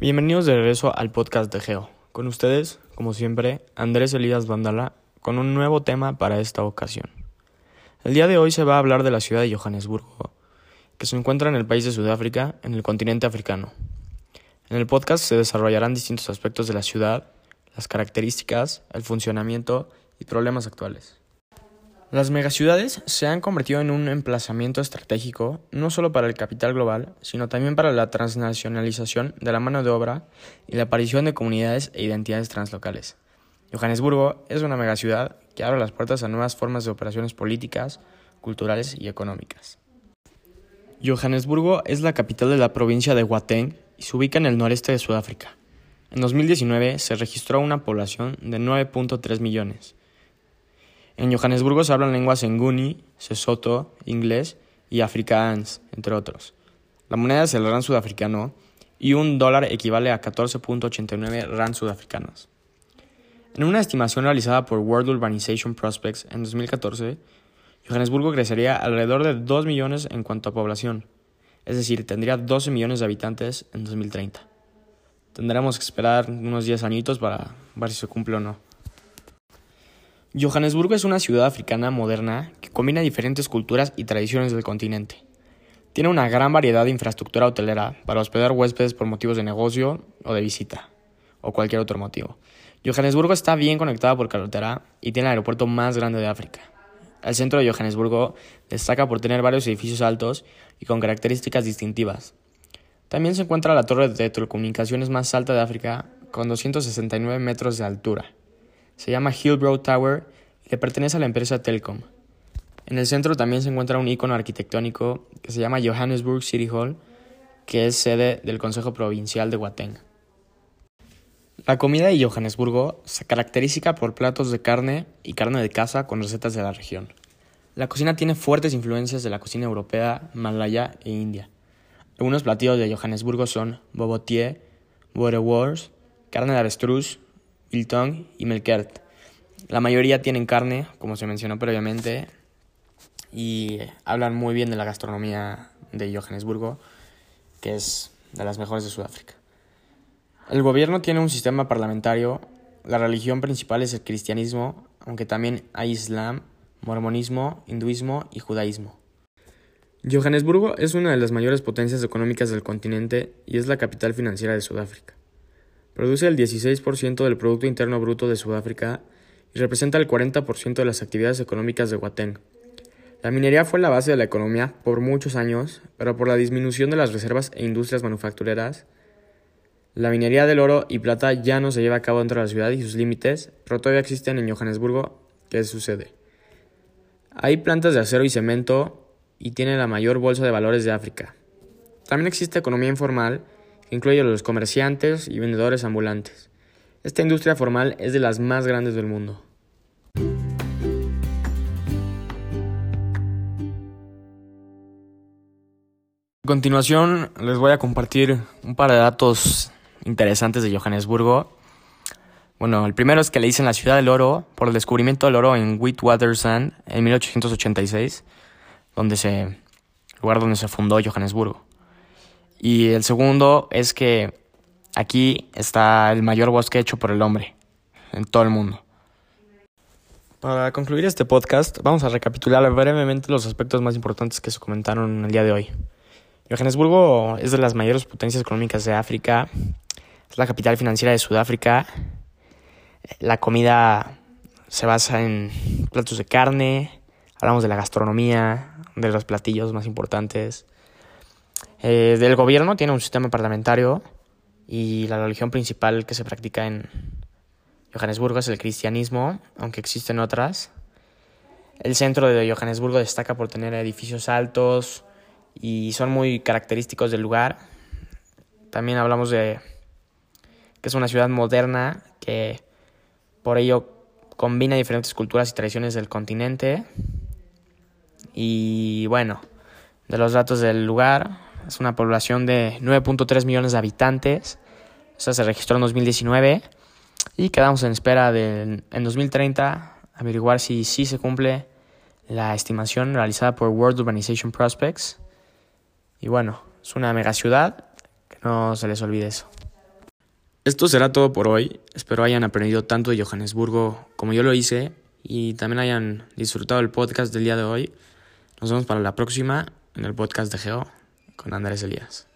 Bienvenidos de regreso al podcast de Geo. Con ustedes, como siempre, Andrés Elías Vandala, con un nuevo tema para esta ocasión. El día de hoy se va a hablar de la ciudad de Johannesburgo, que se encuentra en el país de Sudáfrica, en el continente africano. En el podcast se desarrollarán distintos aspectos de la ciudad, las características, el funcionamiento y problemas actuales. Las megaciudades se han convertido en un emplazamiento estratégico no solo para el capital global, sino también para la transnacionalización de la mano de obra y la aparición de comunidades e identidades translocales. Johannesburgo es una megaciudad que abre las puertas a nuevas formas de operaciones políticas, culturales y económicas. Johannesburgo es la capital de la provincia de Gauteng y se ubica en el noreste de Sudáfrica. En 2019 se registró una población de 9.3 millones en Johannesburgo se hablan lenguas nguni, sesoto, inglés y afrikaans, entre otros. La moneda es el rand sudafricano y un dólar equivale a 14.89 rand sudafricanos. En una estimación realizada por World Urbanization Prospects en 2014, Johannesburgo crecería alrededor de 2 millones en cuanto a población, es decir, tendría 12 millones de habitantes en 2030. Tendremos que esperar unos 10 añitos para ver si se cumple o no. Johannesburgo es una ciudad africana moderna que combina diferentes culturas y tradiciones del continente. Tiene una gran variedad de infraestructura hotelera para hospedar huéspedes por motivos de negocio o de visita, o cualquier otro motivo. Johannesburgo está bien conectada por carretera y tiene el aeropuerto más grande de África. El centro de Johannesburgo destaca por tener varios edificios altos y con características distintivas. También se encuentra la torre de telecomunicaciones más alta de África, con 269 metros de altura. Se llama Hillbrow Tower y le pertenece a la empresa Telcom. En el centro también se encuentra un icono arquitectónico que se llama Johannesburg City Hall, que es sede del Consejo Provincial de Gauteng. La comida de Johannesburgo se caracteriza por platos de carne y carne de caza con recetas de la región. La cocina tiene fuertes influencias de la cocina europea, malaya e india. Algunos platillos de Johannesburgo son bobotie, boerewors, carne de avestruz, biltong y melkert. La mayoría tienen carne, como se mencionó previamente, y hablan muy bien de la gastronomía de Johannesburgo, que es de las mejores de Sudáfrica. El gobierno tiene un sistema parlamentario, la religión principal es el cristianismo, aunque también hay islam, mormonismo, hinduismo y judaísmo. Johannesburgo es una de las mayores potencias económicas del continente y es la capital financiera de Sudáfrica. Produce el 16% del Producto Interno Bruto de Sudáfrica y representa el 40% de las actividades económicas de Gauteng. La minería fue la base de la economía por muchos años, pero por la disminución de las reservas e industrias manufactureras, la minería del oro y plata ya no se lleva a cabo dentro de la ciudad y sus límites, pero todavía existen en Johannesburgo, que sucede. Hay plantas de acero y cemento y tiene la mayor bolsa de valores de África. También existe economía informal incluye a los comerciantes y vendedores ambulantes. Esta industria formal es de las más grandes del mundo. A continuación les voy a compartir un par de datos interesantes de Johannesburgo. Bueno, el primero es que le dicen la ciudad del oro por el descubrimiento del oro en Witwatersrand en 1886, donde se, lugar donde se fundó Johannesburgo. Y el segundo es que aquí está el mayor bosque hecho por el hombre en todo el mundo. Para concluir este podcast, vamos a recapitular brevemente los aspectos más importantes que se comentaron el día de hoy. Johannesburgo es de las mayores potencias económicas de África, es la capital financiera de Sudáfrica. La comida se basa en platos de carne, hablamos de la gastronomía, de los platillos más importantes, eh, del gobierno tiene un sistema parlamentario y la religión principal que se practica en Johannesburgo es el cristianismo, aunque existen otras. El centro de Johannesburgo destaca por tener edificios altos y son muy característicos del lugar. También hablamos de que es una ciudad moderna que por ello combina diferentes culturas y tradiciones del continente. Y bueno, de los datos del lugar, es una población de 9.3 millones de habitantes. Esta se registró en 2019 y quedamos en espera de en 2030 averiguar si sí se cumple la estimación realizada por World Urbanization Prospects. Y bueno, es una mega ciudad, que no se les olvide eso. Esto será todo por hoy. Espero hayan aprendido tanto de Johannesburgo como yo lo hice y también hayan disfrutado el podcast del día de hoy. Nos vemos para la próxima en el podcast de Geo con Andrés Elías.